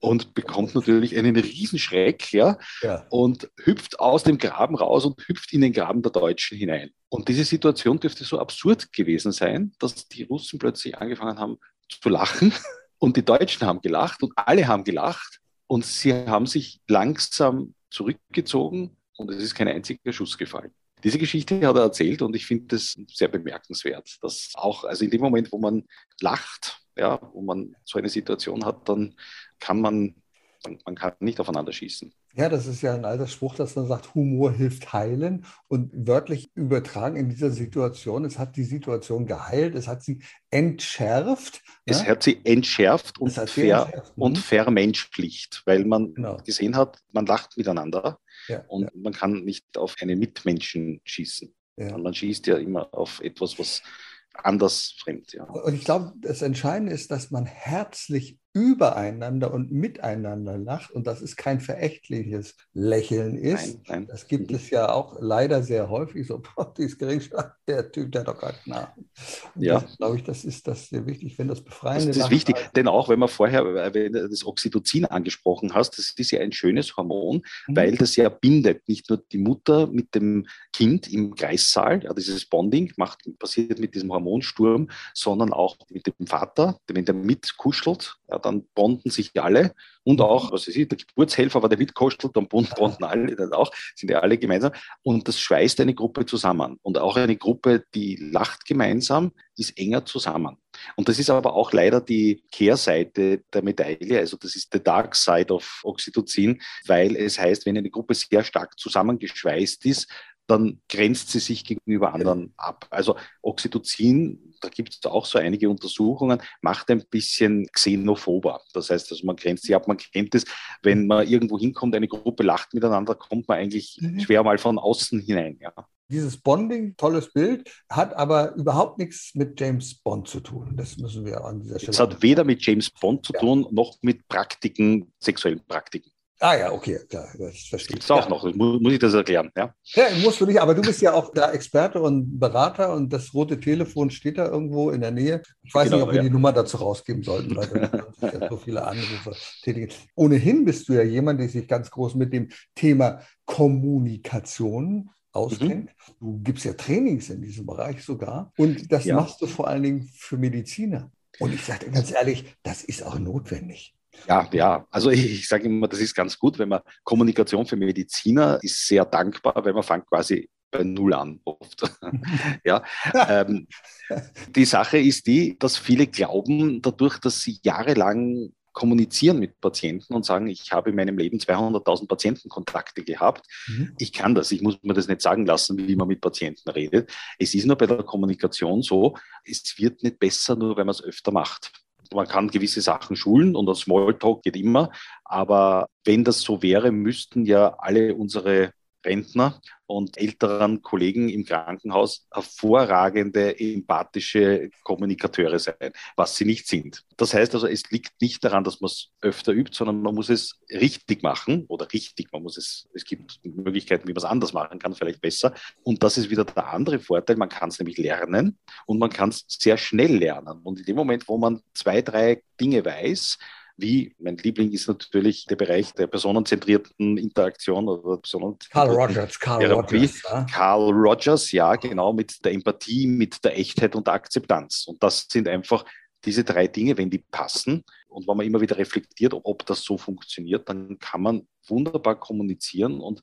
und bekommt natürlich einen Riesenschreck ja, ja, und hüpft aus dem Graben raus und hüpft in den Graben der Deutschen hinein. Und diese Situation dürfte so absurd gewesen sein, dass die Russen plötzlich angefangen haben zu lachen und die Deutschen haben gelacht und alle haben gelacht und sie haben sich langsam zurückgezogen und es ist kein einziger Schuss gefallen. Diese Geschichte hat er erzählt und ich finde das sehr bemerkenswert, dass auch, also in dem Moment, wo man lacht, ja, wo man so eine Situation hat, dann kann man, man, man kann nicht aufeinander schießen. Ja, das ist ja ein alter Spruch, dass man sagt, Humor hilft heilen. Und wörtlich übertragen in dieser Situation, es hat die Situation geheilt, es hat sie entschärft. Es ja? hat sie entschärft und, ver entschärft. und mhm. vermenschlicht, weil man genau. gesehen hat, man lacht miteinander ja, und ja. man kann nicht auf einen Mitmenschen schießen. Man schießt ja immer auf etwas, was anders fremd. Ja. Und ich glaube, das Entscheidende ist, dass man herzlich übereinander und miteinander lacht und das ist kein verächtliches Lächeln ist. Nein, nein. Das gibt es ja auch leider sehr häufig. So, boah, die ist gering, der Typ, der doch gerade nach. Ja. glaube ich, das ist das sehr wichtig, wenn das befreiend ist. Das ist wichtig, denn auch wenn man vorher wenn du das Oxytocin angesprochen hast, das ist ja ein schönes Hormon, mhm. weil das ja bindet nicht nur die Mutter mit dem Kind im Kreissaal, ja, dieses Bonding macht, passiert mit diesem Hormonsturm, sondern auch mit dem Vater, wenn der mitkuschelt, ja, dann bonden sich alle und auch, was weiß ich, der Geburtshelfer war der mitkostelt, dann bonden alle dann auch, sind ja alle gemeinsam. Und das schweißt eine Gruppe zusammen. Und auch eine Gruppe, die lacht gemeinsam, ist enger zusammen. Und das ist aber auch leider die Kehrseite der Medaille, also das ist the dark side of Oxytocin, weil es heißt, wenn eine Gruppe sehr stark zusammengeschweißt ist, dann grenzt sie sich gegenüber anderen ab. Also Oxytocin, da gibt es auch so einige Untersuchungen, macht ein bisschen xenophober. Das heißt, also man grenzt sich ab, man kennt es, wenn man irgendwo hinkommt, eine Gruppe lacht miteinander, kommt man eigentlich mhm. schwer mal von außen hinein. Ja. Dieses Bonding, tolles Bild, hat aber überhaupt nichts mit James Bond zu tun. Das müssen wir an dieser Stelle. Es hat weder mit James Bond zu tun, noch mit Praktiken, sexuellen Praktiken. Ah ja, okay, klar, das verstehe ich. auch noch, muss, muss ich das erklären, ja? Ja, musst du nicht, aber du bist ja auch der Experte und Berater und das rote Telefon steht da irgendwo in der Nähe. Ich weiß genau, nicht, ob wir ja. die Nummer dazu rausgeben sollten, weil da ja so viele Anrufe tätigen. Ohnehin bist du ja jemand, der sich ganz groß mit dem Thema Kommunikation auskennt. Mhm. Du gibst ja Trainings in diesem Bereich sogar und das ja. machst du vor allen Dingen für Mediziner. Und ich sage dir ganz ehrlich, das ist auch notwendig. Ja, ja. Also ich, ich sage immer, das ist ganz gut, wenn man Kommunikation für Mediziner ist sehr dankbar, weil man fängt quasi bei Null an oft. ja, ähm, die Sache ist die, dass viele glauben, dadurch, dass sie jahrelang kommunizieren mit Patienten und sagen, ich habe in meinem Leben 200.000 Patientenkontakte gehabt. Mhm. Ich kann das. Ich muss mir das nicht sagen lassen, wie man mit Patienten redet. Es ist nur bei der Kommunikation so, es wird nicht besser, nur wenn man es öfter macht. Man kann gewisse Sachen schulen und das Smalltalk geht immer. Aber wenn das so wäre, müssten ja alle unsere Rentner und älteren Kollegen im Krankenhaus hervorragende empathische Kommunikateure sein, was sie nicht sind. Das heißt also, es liegt nicht daran, dass man es öfter übt, sondern man muss es richtig machen oder richtig, man muss es, es gibt Möglichkeiten, wie man es anders machen kann, vielleicht besser. Und das ist wieder der andere Vorteil, man kann es nämlich lernen und man kann es sehr schnell lernen. Und in dem Moment, wo man zwei, drei Dinge weiß, wie, mein Liebling ist natürlich der Bereich der personenzentrierten Interaktion oder Carl Rogers, Carl Therapie. Rogers. Ja. Carl Rogers, ja, genau, mit der Empathie, mit der Echtheit und der Akzeptanz. Und das sind einfach diese drei Dinge, wenn die passen und wenn man immer wieder reflektiert, ob das so funktioniert, dann kann man wunderbar kommunizieren und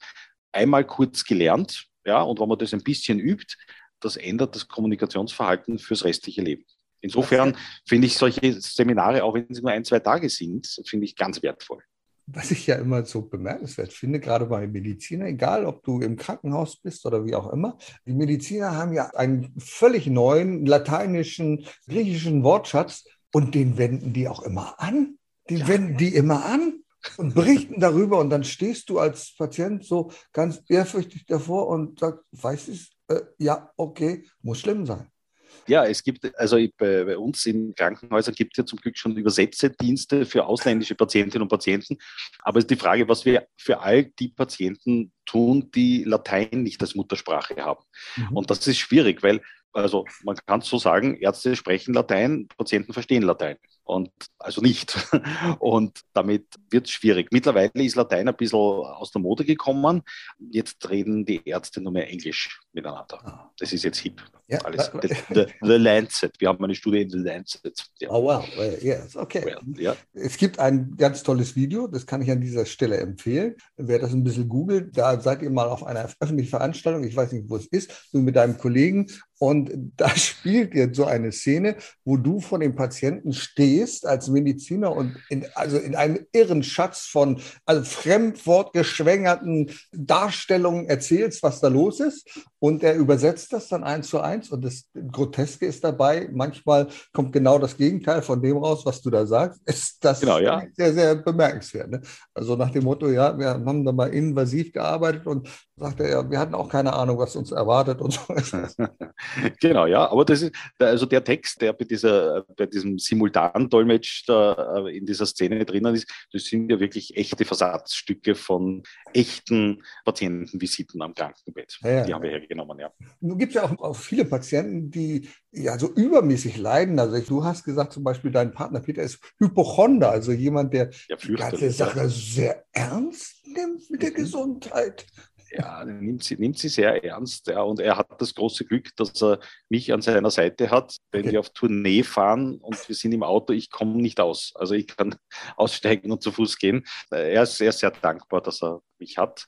einmal kurz gelernt, ja, und wenn man das ein bisschen übt, das ändert das Kommunikationsverhalten fürs restliche Leben. Insofern finde ich solche Seminare, auch wenn sie nur ein, zwei Tage sind, finde ich ganz wertvoll. Was ich ja immer so bemerkenswert finde, gerade bei Medizinern, egal ob du im Krankenhaus bist oder wie auch immer, die Mediziner haben ja einen völlig neuen lateinischen, griechischen Wortschatz und den wenden die auch immer an. Den ja. wenden die immer an und berichten darüber und dann stehst du als Patient so ganz ehrfürchtig davor und sagst, weißt du, äh, ja, okay, muss schlimm sein. Ja, es gibt, also bei, bei uns in Krankenhäusern gibt es ja zum Glück schon Übersetzedienste für ausländische Patientinnen und Patienten. Aber es ist die Frage, was wir für all die Patienten tun, die Latein nicht als Muttersprache haben. Mhm. Und das ist schwierig, weil also man kann so sagen, Ärzte sprechen Latein, Patienten verstehen Latein und also nicht. Und damit wird es schwierig. Mittlerweile ist Latein ein bisschen aus der Mode gekommen. Jetzt reden die Ärzte nur mehr Englisch miteinander. Ah. Das ist jetzt hip. Ja, Alles. The, the, the, Lancet. Wir haben eine Studie in The Lancet. Ja. Oh wow, yes, okay. Well, ja. Es gibt ein ganz tolles Video, das kann ich an dieser Stelle empfehlen. Wer das ein bisschen googelt, da seid ihr mal auf einer öffentlichen Veranstaltung, ich weiß nicht, wo es ist, du mit deinem Kollegen und da spielt jetzt so eine Szene, wo du vor dem Patienten stehst als Mediziner und in, also in einem irren Schatz von also fremdwortgeschwängerten Darstellungen erzählst, was da los ist. Und er übersetzt das dann eins zu eins. Und das Groteske ist dabei, manchmal kommt genau das Gegenteil von dem raus, was du da sagst. Ist das genau, ja. sehr, sehr bemerkenswert. Ne? Also nach dem Motto, ja, wir haben da mal invasiv gearbeitet und sagt er, ja, wir hatten auch keine Ahnung, was uns erwartet und so. genau, ja, aber das ist, also der Text, der bei, dieser, bei diesem Simultandolmetsch da äh, in dieser Szene drinnen ist, das sind ja wirklich echte Versatzstücke von echten Patientenvisiten am Krankenbett. Ja, ja. Die haben wir hergenommen, ja. Nun gibt es ja auch, auch viele Patienten, die ja so übermäßig leiden. Also du hast gesagt, zum Beispiel dein Partner Peter ist Hypochonder, also jemand, der ja, die ganze Sache sehr ernst nimmt mit der mhm. Gesundheit ja, nimmt sie, nimmt sie sehr ernst. Ja, und er hat das große Glück, dass er mich an seiner Seite hat, wenn okay. wir auf Tournee fahren und wir sind im Auto, ich komme nicht aus. Also ich kann aussteigen und zu Fuß gehen. Er ist sehr, sehr dankbar, dass er mich hat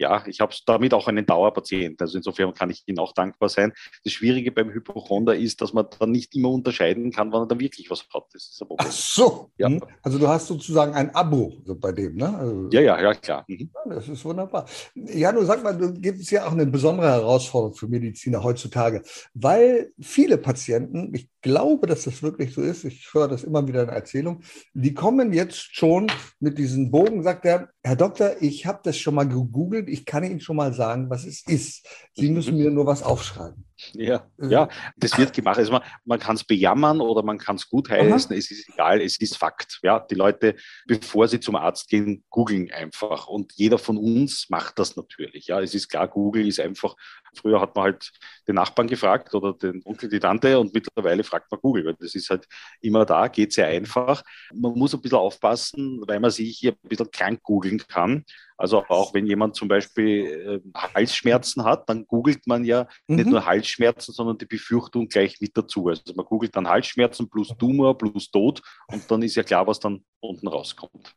ja, ich habe damit auch einen Dauerpatienten. Also insofern kann ich Ihnen auch dankbar sein. Das Schwierige beim Hypochonder ist, dass man dann nicht immer unterscheiden kann, wann er dann wirklich was hat. Das ist ein Ach so. Ja. Hm. Also du hast sozusagen ein Abo bei dem, ne? Also, ja, ja, ja, klar. Mhm. das ist wunderbar. Ja, du sag mal, du gibt es ja auch eine besondere Herausforderung für Mediziner heutzutage, weil viele Patienten, ich glaube, dass das wirklich so ist, ich höre das immer wieder in Erzählungen, die kommen jetzt schon mit diesem Bogen, sagt er, Herr Doktor, ich habe das schon mal gegoogelt, ich kann Ihnen schon mal sagen, was es ist. Sie müssen mir nur was aufschreiben. Ja, äh. ja, das wird gemacht. Also man, man kann es bejammern oder man kann es gutheißen, es ist egal, es ist Fakt. Ja, die Leute, bevor sie zum Arzt gehen, googeln einfach. Und jeder von uns macht das natürlich. Ja, es ist klar, Google ist einfach, früher hat man halt den Nachbarn gefragt oder den Onkel, die Tante und mittlerweile fragt man Google, weil das ist halt immer da, geht sehr einfach. Man muss ein bisschen aufpassen, weil man sich hier ein bisschen krank googeln kann. Also auch wenn jemand zum Beispiel äh, Halsschmerzen hat, dann googelt man ja mhm. nicht nur Halsschmerzen, sondern die Befürchtung gleich mit dazu. Also man googelt dann Halsschmerzen plus Tumor plus Tod und dann ist ja klar, was dann unten rauskommt.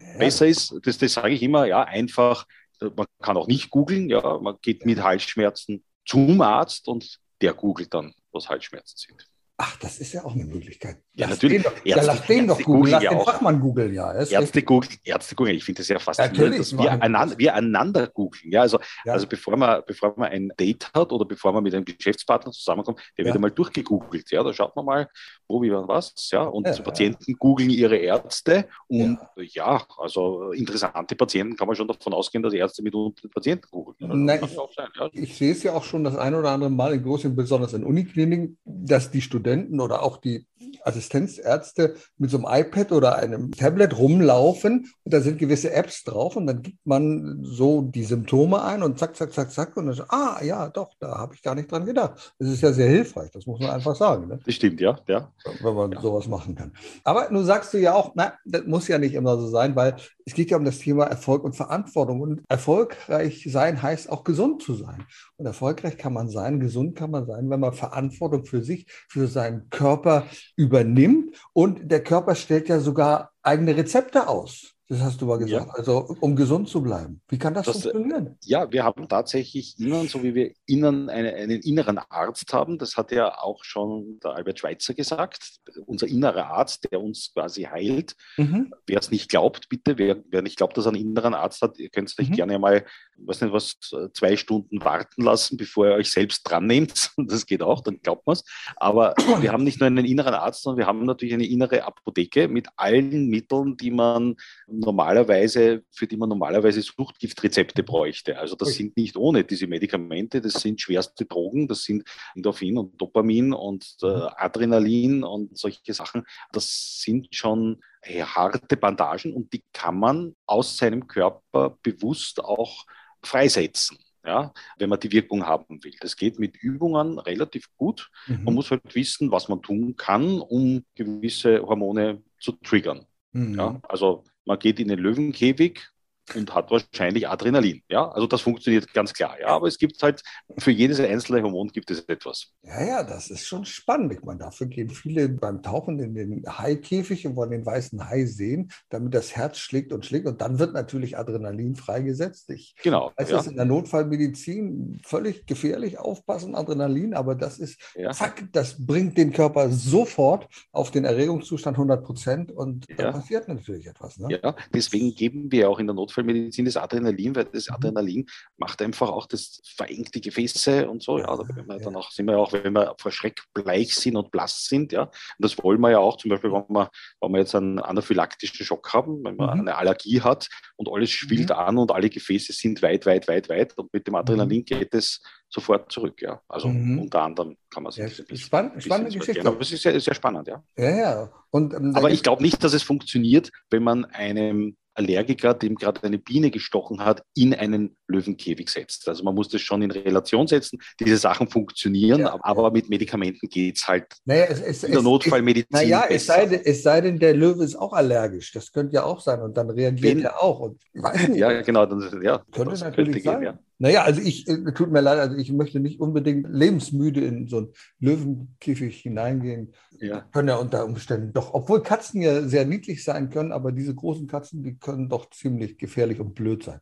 Ja. Besser ist, das, das sage ich immer, ja, einfach, man kann auch nicht googeln, ja, man geht mit Halsschmerzen zum Arzt und der googelt dann, was Halsschmerzen sind. Ach, das ist ja auch eine Möglichkeit. Ja, lass natürlich. Den doch, Ärzte, ja, lass den doch googeln. Lass ja den. Fachmann googeln, ja. Ärzte googeln, Ärzte googeln. Ich finde das ja faszinierend, dass wir einander, wir einander googeln. Ja, also, ja. also bevor, man, bevor man ein Date hat oder bevor man mit einem Geschäftspartner zusammenkommt, der wird einmal durchgegoogelt. Ja, da schaut man mal, wo, wie, was. Ja, und Patienten googeln ihre Ärzte. Und ja. also interessante Patienten kann man schon davon ausgehen, dass Ärzte mit den Patienten googeln. Nein, ich, ich sehe es ja auch schon das ein oder andere Mal in großen, besonders in Unikliniken, dass die Studenten oder auch die Assistenzärzte mit so einem iPad oder einem Tablet rumlaufen und da sind gewisse Apps drauf und dann gibt man so die Symptome ein und zack, zack, zack, zack und dann, ah ja, doch, da habe ich gar nicht dran gedacht. Das ist ja sehr hilfreich, das muss man einfach sagen. Ne? Das stimmt, ja, ja. Wenn man ja. sowas machen kann. Aber nun sagst du ja auch, na, das muss ja nicht immer so sein, weil es geht ja um das Thema Erfolg und Verantwortung und erfolgreich sein heißt auch gesund zu sein. Und erfolgreich kann man sein, gesund kann man sein, wenn man Verantwortung für sich, für seinen Körper übernimmt. Und der Körper stellt ja sogar eigene Rezepte aus. Das hast du mal gesagt. Ja. Also um gesund zu bleiben. Wie kann das, das, funktionieren? Ja, wir haben tatsächlich innen, so wie wir innen eine, einen inneren Arzt haben, das hat ja auch schon der Albert Schweitzer gesagt, unser innerer Arzt, der uns quasi heilt. Mhm. Wer es nicht glaubt, bitte, wer, wer nicht glaubt, dass er einen inneren Arzt hat, ihr könnt euch mhm. gerne mal, weiß nicht was, zwei Stunden warten lassen, bevor ihr euch selbst dran nehmt. Das geht auch, dann glaubt man es. Aber wir haben nicht nur einen inneren Arzt, sondern wir haben natürlich eine innere Apotheke mit allen Mitteln, die man normalerweise, für die man normalerweise Suchtgiftrezepte bräuchte. Also das sind nicht ohne diese Medikamente, das sind schwerste Drogen, das sind Endorphin und Dopamin und äh, mhm. Adrenalin und solche Sachen. Das sind schon äh, harte Bandagen und die kann man aus seinem Körper bewusst auch freisetzen. Ja, wenn man die Wirkung haben will. Das geht mit Übungen relativ gut. Mhm. Man muss halt wissen, was man tun kann, um gewisse Hormone zu triggern. Mhm. Ja, also man geht in den Löwenkäfig und hat wahrscheinlich Adrenalin. Ja, also das funktioniert ganz klar. Ja, aber es gibt halt für jedes einzelne Hormon gibt es etwas. Ja, ja, das ist schon spannend. Ich meine, dafür gehen viele beim Tauchen in den Haikäfig und wollen den weißen Hai sehen, damit das Herz schlägt und schlägt. Und dann wird natürlich Adrenalin freigesetzt. Ich genau. weiß, ja. das in der Notfallmedizin völlig gefährlich. Aufpassen, Adrenalin, aber das ist, ja. zack, das bringt den Körper sofort auf den Erregungszustand 100 Prozent und da ja. passiert natürlich etwas. Ne? Ja, deswegen geben wir auch in der Notfall Notfallmedizin das Adrenalin, weil das mhm. Adrenalin macht einfach auch das verengt die Gefäße und so. Ja, da wir dann auch, sind wir auch, wenn wir vor Schreck bleich sind und blass sind, ja. Und das wollen wir ja auch, zum Beispiel, wenn wir, wenn wir jetzt einen anaphylaktischen Schock haben, wenn man mhm. eine Allergie hat und alles schwillt mhm. an und alle Gefäße sind weit, weit, weit, weit. Und mit dem Adrenalin mhm. geht es sofort zurück, ja. Also mhm. unter anderem kann man sich ja, ein spann spannende Geschichte. Aber es ist sehr, sehr spannend, ja. Ja, ja. Und, ähm, aber ich glaube nicht, dass es funktioniert, wenn man einem Allergiker, dem gerade eine Biene gestochen hat, in einen Löwenkäfig setzt. Also man muss das schon in Relation setzen. Diese Sachen funktionieren, ja, aber mit Medikamenten geht es halt naja, es, es, in der Notfallmedizin. Naja, es sei, denn, es sei denn, der Löwe ist auch allergisch. Das könnte ja auch sein und dann reagiert Wenn, er auch. Und, ja, genau. Dann, ja, könnte natürlich könnte sein. Gehen, ja. Naja, also ich, äh, tut mir leid, also ich möchte nicht unbedingt lebensmüde in so einen Löwenkäfig hineingehen. Ja. Können ja unter Umständen doch, obwohl Katzen ja sehr niedlich sein können, aber diese großen Katzen, die können doch ziemlich gefährlich und blöd sein.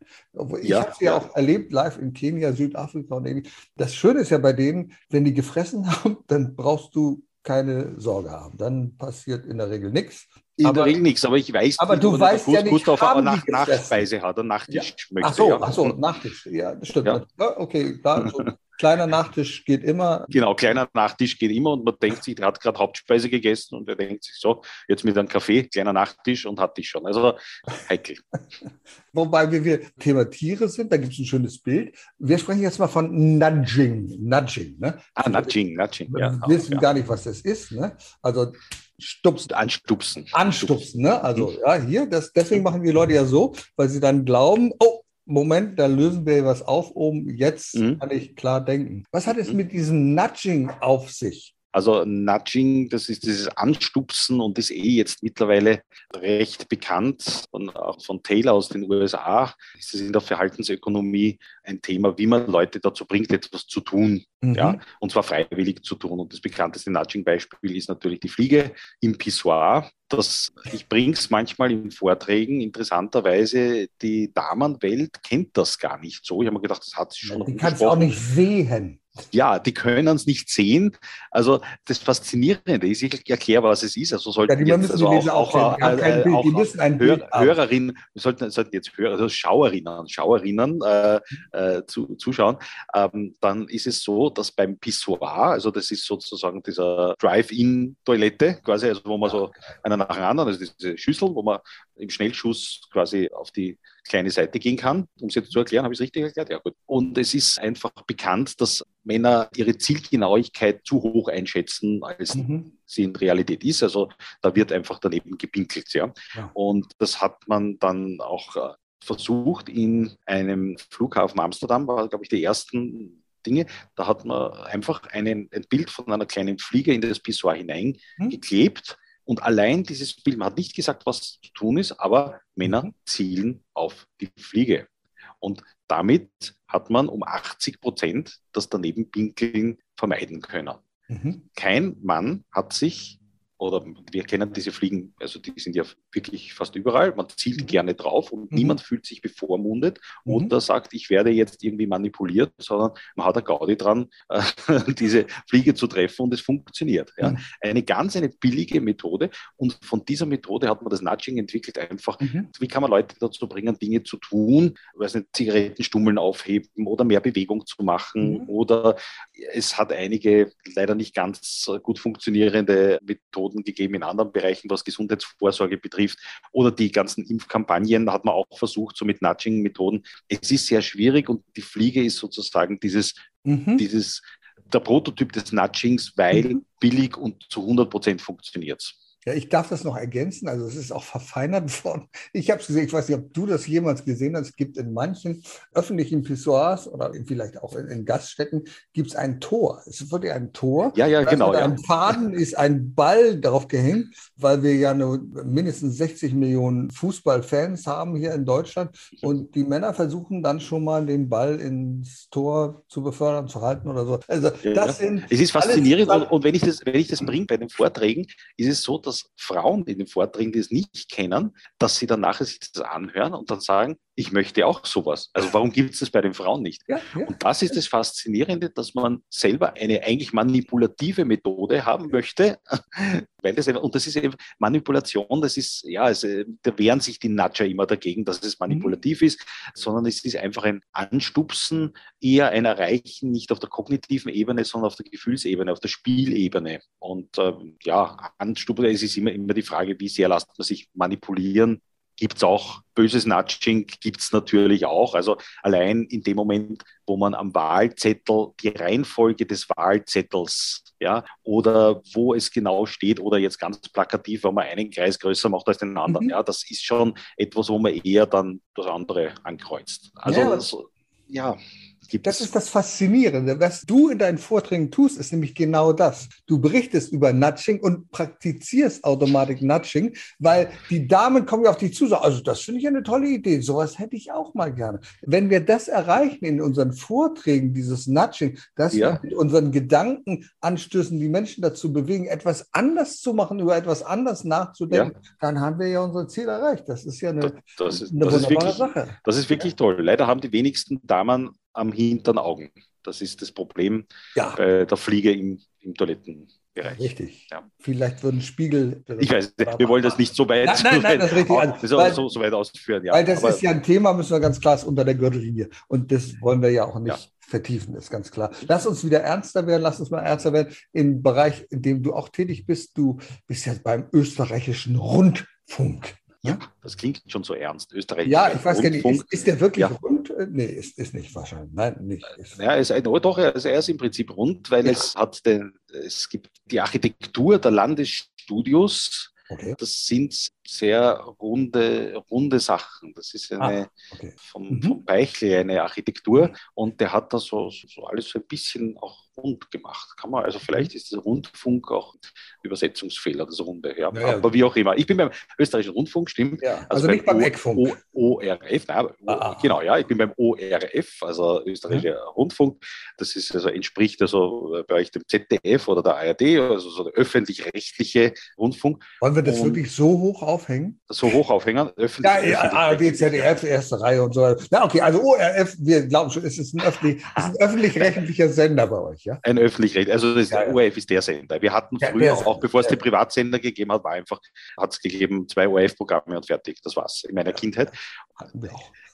Ich ja, habe ja, ja, auch erlebt, live in Kenia, Südafrika und ähnlich. Das Schöne ist ja bei denen, wenn die gefressen haben, dann brauchst du keine Sorge haben. Dann passiert in der Regel nichts. In aber, der Regel nichts, aber ich weiß, aber du weißt ja nicht, Gustav aber nach Nachspeise hat, einen Nachtisch ja. möchte. Ach so, ja. ach so, Nachtisch, ja, das stimmt. Ja. Okay, klar, so kleiner Nachtisch geht immer. Genau, kleiner Nachtisch geht immer und man denkt sich, der hat gerade Hauptspeise gegessen und er denkt sich so, jetzt mit einem Kaffee, kleiner Nachtisch und hat dich schon. Also heikel. Wobei wir, wir Thema Tiere sind, da gibt es ein schönes Bild. Wir sprechen jetzt mal von Nudging. Nudging, ne? Ah, Nudging, Nudging, ja. Wir wissen ja. gar nicht, was das ist, ne? Also stupsen. Anstupsen. Anstupsen, ne? Also, ja, hier, das, deswegen machen die Leute ja so, weil sie dann glauben, oh, Moment, da lösen wir was auf oben, jetzt mhm. kann ich klar denken. Was hat es mhm. mit diesem Nudging auf sich? Also Nudging, das ist dieses Anstupsen und ist eh jetzt mittlerweile recht bekannt und auch von Taylor aus den USA. ist es in der Verhaltensökonomie ein Thema, wie man Leute dazu bringt, etwas zu tun. Mhm. Ja, und zwar freiwillig zu tun. Und das bekannteste Nudging-Beispiel ist natürlich die Fliege im Pissoir. Das, ich bringe es manchmal in Vorträgen. Interessanterweise, die Damenwelt kennt das gar nicht so. Ich habe mir gedacht, das hat sie schon. Die kann es auch nicht sehen. Ja, die können es nicht sehen. Also das Faszinierende ist, ich erkläre, was es ist. Also sollten ja, jetzt also auch, auch, auch, äh, auch Hör, Hörerinnen, wir sollten, sollten jetzt Hörer, also Schauerinnen, Schauerinnen äh, äh, zu, zuschauen, ähm, dann ist es so, dass beim Pissoir, also das ist sozusagen dieser Drive-In-Toilette, quasi, also wo man so einer nach dem anderen, also diese Schüssel, wo man im Schnellschuss quasi auf die kleine Seite gehen kann. Um es jetzt zu erklären, habe ich es richtig erklärt? Ja, gut. Und es ist einfach bekannt, dass Männer ihre Zielgenauigkeit zu hoch einschätzen, als mhm. sie in Realität ist. Also da wird einfach daneben gepinkelt. Ja. ja. Und das hat man dann auch äh, versucht in einem Flughafen Amsterdam, war, glaube ich, die ersten Dinge. Da hat man einfach einen, ein Bild von einer kleinen Fliege in das Pissoir hineingeklebt. Mhm und allein dieses Bild, man hat nicht gesagt, was zu tun ist, aber Männer mhm. zielen auf die Fliege. Und damit hat man um 80 Prozent das Danebenpinkeln vermeiden können. Mhm. Kein Mann hat sich oder wir kennen diese Fliegen, also die sind ja wirklich fast überall. Man zielt mhm. gerne drauf und mhm. niemand fühlt sich bevormundet mhm. oder sagt, ich werde jetzt irgendwie manipuliert, sondern man hat eine Gaudi dran, äh, diese Fliege zu treffen und es funktioniert. Ja. Mhm. Eine ganz eine billige Methode und von dieser Methode hat man das Nudging entwickelt einfach. Mhm. Wie kann man Leute dazu bringen, Dinge zu tun, weiß nicht, Zigarettenstummeln aufheben oder mehr Bewegung zu machen mhm. oder es hat einige leider nicht ganz gut funktionierende Methoden Methoden gegeben in anderen Bereichen, was Gesundheitsvorsorge betrifft. Oder die ganzen Impfkampagnen hat man auch versucht, so mit Nudging-Methoden. Es ist sehr schwierig und die Fliege ist sozusagen dieses, mhm. dieses der Prototyp des Nudgings, weil mhm. billig und zu 100 Prozent funktioniert. Ja, ich darf das noch ergänzen. Also es ist auch verfeinert worden. Ich habe es gesehen, ich weiß nicht, ob du das jemals gesehen hast. Es gibt in manchen öffentlichen Pissoirs oder vielleicht auch in, in Gaststätten gibt es ein Tor. Es ist wirklich ein Tor. Ja, ja, genau. Mit einem ja. Faden ist ein Ball darauf gehängt, weil wir ja nur mindestens 60 Millionen Fußballfans haben hier in Deutschland. Und die Männer versuchen dann schon mal den Ball ins Tor zu befördern, zu halten oder so. Also ja, das sind es ist faszinierend und, und wenn ich das, wenn ich das bringe bei den Vorträgen, ist es so, dass Frauen in den Vorträgen, die es nicht kennen, dass sie dann nachher sich das anhören und dann sagen, ich möchte auch sowas. Also warum gibt es das bei den Frauen nicht? Ja, ja. Und das ist das Faszinierende, dass man selber eine eigentlich manipulative Methode haben möchte, weil das und das ist eben Manipulation, das ist, ja, also, da wehren sich die Nudger immer dagegen, dass es manipulativ mhm. ist, sondern es ist einfach ein Anstupsen, eher ein Erreichen, nicht auf der kognitiven Ebene, sondern auf der Gefühlsebene, auf der Spielebene. Und ähm, ja, Anstupsen, es ist immer, immer die Frage, wie sehr lässt man sich manipulieren gibt es auch böses Nudging, gibt es natürlich auch. Also allein in dem Moment, wo man am Wahlzettel die Reihenfolge des Wahlzettels, ja, oder wo es genau steht, oder jetzt ganz plakativ, wenn man einen Kreis größer macht als den anderen, mhm. ja, das ist schon etwas, wo man eher dann das andere ankreuzt. Also ja, so, ja gibt Das ist das Faszinierende. Was du in deinen Vorträgen tust, ist nämlich genau das. Du berichtest über Nudging und praktizierst Automatik Nudging, weil die Damen kommen ja auf dich zu, sagen, also das finde ich eine tolle Idee, sowas hätte ich auch mal gerne. Wenn wir das erreichen in unseren Vorträgen, dieses Nudging, dass ja. wir mit unseren Gedanken anstößen, die Menschen dazu bewegen, etwas anders zu machen, über etwas anders nachzudenken, ja. dann haben wir ja unser Ziel erreicht. Das ist ja eine, das, das ist, eine wunderbare wirklich, Sache. Das ist wirklich toll. Leider haben die wenigsten Damen am hinteren Augen. Das ist das Problem ja. bei der Fliege im, im Toilettenbereich. Richtig. Ja. Vielleicht würden Spiegel. Ich weiß, wir wollen das nicht so weit, nein, nein, nein, das ist richtig. Also, weil, so, so, weit ausführen. Ja. Weil das Aber, ist ja ein Thema, müssen wir ganz klar, unter der Gürtellinie. Und das wollen wir ja auch nicht. Ja. Vertiefen ist ganz klar. Lass uns wieder ernster werden, lass uns mal ernster werden im Bereich, in dem du auch tätig bist. Du bist ja beim österreichischen Rundfunk. Ja, das klingt schon so ernst. Österreich. Ja, ich weiß gar nicht, ist, ist der wirklich ja. rund? Äh, nee, ist, ist nicht wahrscheinlich. Nein, nicht. Ist ja, ist ein, oh, doch, also er ist im Prinzip rund, weil ja. es hat den, es gibt die Architektur der Landesstudios. Okay. Das sind sehr runde, runde Sachen. Das ist eine ah, okay. vom, mhm. vom Beichel eine Architektur und der hat da so, so, alles so ein bisschen auch rund gemacht. Kann man, also vielleicht ist der Rundfunk auch Übersetzungsfehler, das Runde, ja. ja aber wie auch immer. Ich bin beim österreichischen Rundfunk, stimmt. Ja, also, also nicht beim, Eckfunk. ORF, nein, ah, genau, ja, ich bin beim ORF, also österreichischer. Rundfunk. Das ist also entspricht also bei euch dem ZDF oder der ARD, also so der öffentlich-rechtliche Rundfunk. Wollen wir das und, wirklich so hoch auf aufhängen? So hoch aufhängen? Öffentlich, ja, ja ARD, ZDF, erste Reihe und so. Na, okay, also ORF, wir glauben schon, es ist ein, öffentlich, ein öffentlich-rechtlicher Sender bei euch, ja? Ein öffentlich-rechtlicher, also das ja, ORF ist der Sender. Wir hatten früher, ja, auch bevor es die Privatsender gegeben hat, war einfach, hat es gegeben, zwei ORF-Programme und fertig. Das war's in meiner Kindheit.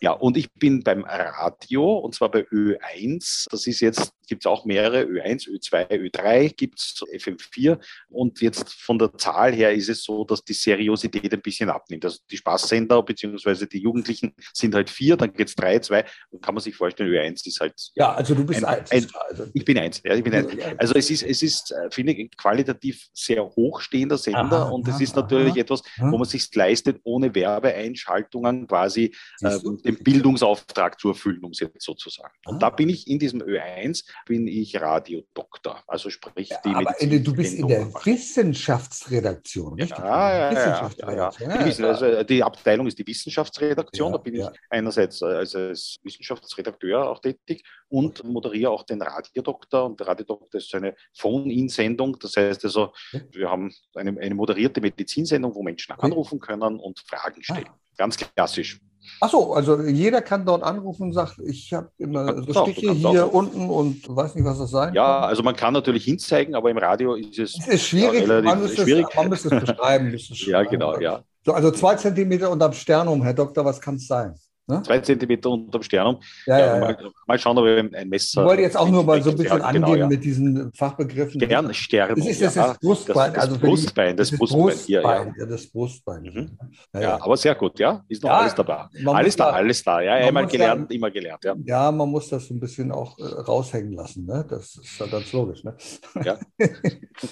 Ja, und ich bin beim Radio und zwar bei Ö1. Das ist jetzt, gibt es auch mehrere, Ö1, Ö2, Ö3, gibt es FM4. Und jetzt von der Zahl her ist es so, dass die Seriosität ein bisschen abnimmt. Also die Spaßsender bzw. die Jugendlichen sind halt vier, dann geht es drei, zwei. Dann kann man sich vorstellen, Ö1 ist halt. Ja, also du bist ein, eins. Ein, also ich bin eins. Ja, ich bin eins. Also es ist, es ist, äh, finde ich, qualitativ sehr hochstehender Sender aha, und es ist natürlich aha, etwas, wo man sich leistet, ohne Werbeeinschaltungen quasi äh, den Bildungsauftrag zu erfüllen, um es jetzt so zu sagen. Und ah. da bin ich in diesem Ö1, bin ich Radiodoktor, also sprich die ja, Aber Medizin du bist in der Wissenschaftsredaktion, richtig? Ja, ja, ja, ja, Also die Abteilung ist die Wissenschaftsredaktion, da bin ich einerseits als, als Wissenschaftsredakteur auch tätig und moderiere auch den Radiodoktor. Und der Radiodoktor ist eine Phone-In-Sendung, das heißt also, wir haben eine, eine moderierte Medizinsendung, wo Menschen anrufen können und Fragen ah. stellen. Ganz klassisch. Ach so, also jeder kann dort anrufen und sagt, ich habe immer so Stiche hier unten und weiß nicht, was das sein Ja, kann. also man kann natürlich hinzeigen, aber im Radio ist es, es ist schwierig. Ja, man, muss schwierig. Es, man muss es beschreiben. ja, genau, ja. So, also zwei Zentimeter unterm Sternum, Herr Doktor, was kann es sein? Ne? Zwei Zentimeter unterm Sternum. Ja, ja, ja, mal, mal, schauen, ob wir ein Messer. Ich wollte jetzt auch nur mal so ein bisschen angeben genau, mit diesen Fachbegriffen. Stern, Sternum. Das ist das, das Brustbein. Das, das also Brustbein, das, Brustbein. Brustbein. Ja, das Brustbein. Mhm. Ja, aber sehr gut, ja. Ist noch alles dabei. Alles da, alles da. Ja, einmal gelernt, immer gelernt. Ja. ja, man muss das so ein bisschen auch äh, raushängen lassen. Ne? Das ist ja ganz logisch. Ne? Ja.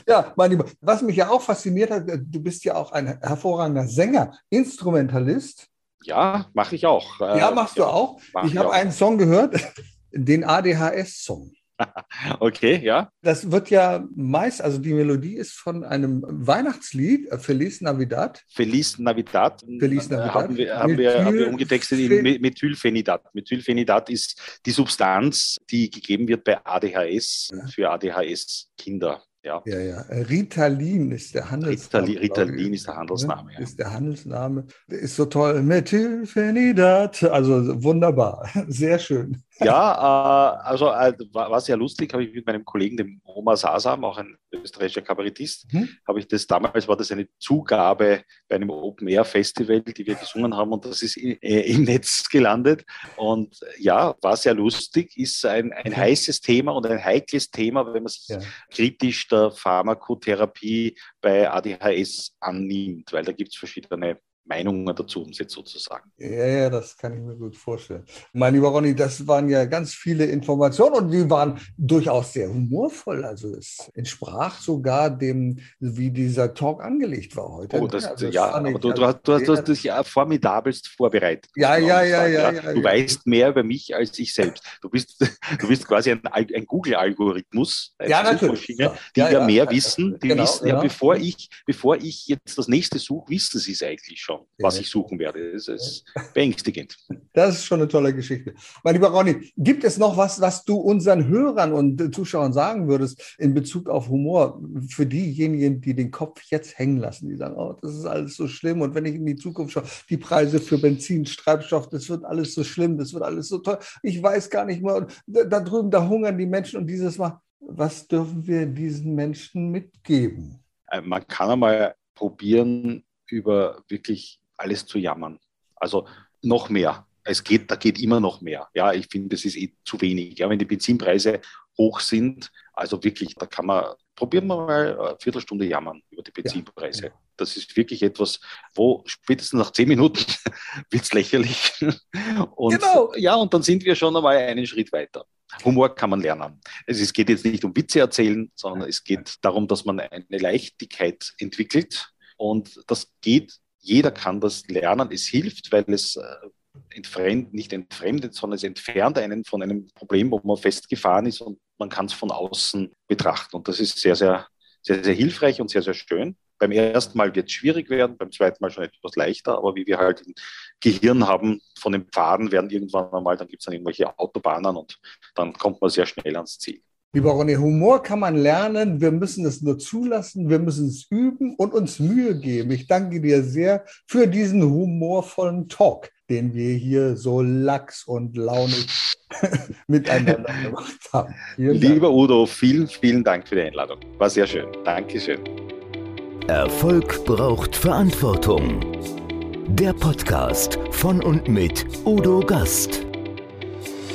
ja, mein Lieber, was mich ja auch fasziniert hat, du bist ja auch ein hervorragender Sänger, Instrumentalist. Ja, mache ich auch. Ja, äh, machst du auch? Ich habe einen Song gehört, den ADHS-Song. Okay, ja. Das wird ja meist, also die Melodie ist von einem Weihnachtslied, äh, Feliz Navidad. Feliz Navidad. Feliz äh, Navidad. Haben wir, haben wir, haben wir umgetextet in Methylphenidat. Methylphenidat ist die Substanz, die gegeben wird bei ADHS ja. für ADHS-Kinder. Ja. ja, ja. Ritalin ist der Handelsname. Ritalin, Ritalin ist der Handelsname. Ja. Ist der Handelsname. Ist so toll. Methylphenidat. Also wunderbar. Sehr schön. Ja, äh, also äh, war, war, sehr lustig, habe ich mit meinem Kollegen, dem Omar Sasam, auch ein österreichischer Kabarettist, hm? habe ich das damals, war das eine Zugabe bei einem Open-Air-Festival, die wir gesungen haben und das ist in, äh, im Netz gelandet. Und ja, war sehr lustig, ist ein, ein heißes Thema und ein heikles Thema, wenn man sich ja. kritisch der Pharmakotherapie bei ADHS annimmt, weil da gibt es verschiedene Meinungen dazu, um es jetzt sozusagen. Ja, ja, das kann ich mir gut vorstellen. Mein lieber Ronny, das waren ja ganz viele Informationen und die waren durchaus sehr humorvoll. Also es entsprach sogar dem, wie dieser Talk angelegt war heute. Oh, das, also das ja, aber du, du, hast, du, hast, du hast dich ja formidabelst vorbereitet. Ja, ja, ja, ja, ja, Du ja. weißt mehr über mich als ich selbst. Du bist, du bist quasi ein, ein Google-Algorithmus, ja, natürlich. die ja, ja, mehr wissen. Die genau, wissen, ja, bevor ich, bevor ich jetzt das nächste suche, wissen sie es eigentlich schon schon, was ich suchen werde. Das ist beängstigend. Das ist schon eine tolle Geschichte. Mein lieber Ronny, gibt es noch was, was du unseren Hörern und Zuschauern sagen würdest in Bezug auf Humor für diejenigen, die den Kopf jetzt hängen lassen, die sagen, oh, das ist alles so schlimm und wenn ich in die Zukunft schaue, die Preise für Benzin, Treibstoff, das wird alles so schlimm, das wird alles so toll. Ich weiß gar nicht mehr. Da, da drüben, da hungern die Menschen und dieses Mal, was dürfen wir diesen Menschen mitgeben? Äh, man kann einmal probieren, über wirklich alles zu jammern. Also noch mehr. Es geht, da geht immer noch mehr. Ja, ich finde, das ist eh zu wenig. Ja, wenn die Benzinpreise hoch sind, also wirklich, da kann man, probieren wir mal eine Viertelstunde jammern über die Benzinpreise. Ja. Das ist wirklich etwas, wo spätestens nach zehn Minuten wird es lächerlich. Und, genau. Ja, und dann sind wir schon einmal einen Schritt weiter. Humor kann man lernen. Es geht jetzt nicht um Witze erzählen, sondern es geht darum, dass man eine Leichtigkeit entwickelt und das geht, jeder kann das lernen. Es hilft, weil es äh, entfremd, nicht entfremdet, sondern es entfernt einen von einem Problem, wo man festgefahren ist und man kann es von außen betrachten. Und das ist sehr, sehr, sehr, sehr hilfreich und sehr, sehr schön. Beim ersten Mal wird es schwierig werden, beim zweiten Mal schon etwas leichter, aber wie wir halt im Gehirn haben, von den Pfaden werden irgendwann einmal, dann gibt es dann irgendwelche Autobahnen und dann kommt man sehr schnell ans Ziel. Lieber Ronny, Humor kann man lernen. Wir müssen es nur zulassen. Wir müssen es üben und uns Mühe geben. Ich danke dir sehr für diesen humorvollen Talk, den wir hier so lax und launig miteinander gemacht haben. Vielen Lieber Dank. Udo, vielen, vielen Dank für die Einladung. War sehr schön. Dankeschön. Erfolg braucht Verantwortung. Der Podcast von und mit Udo Gast.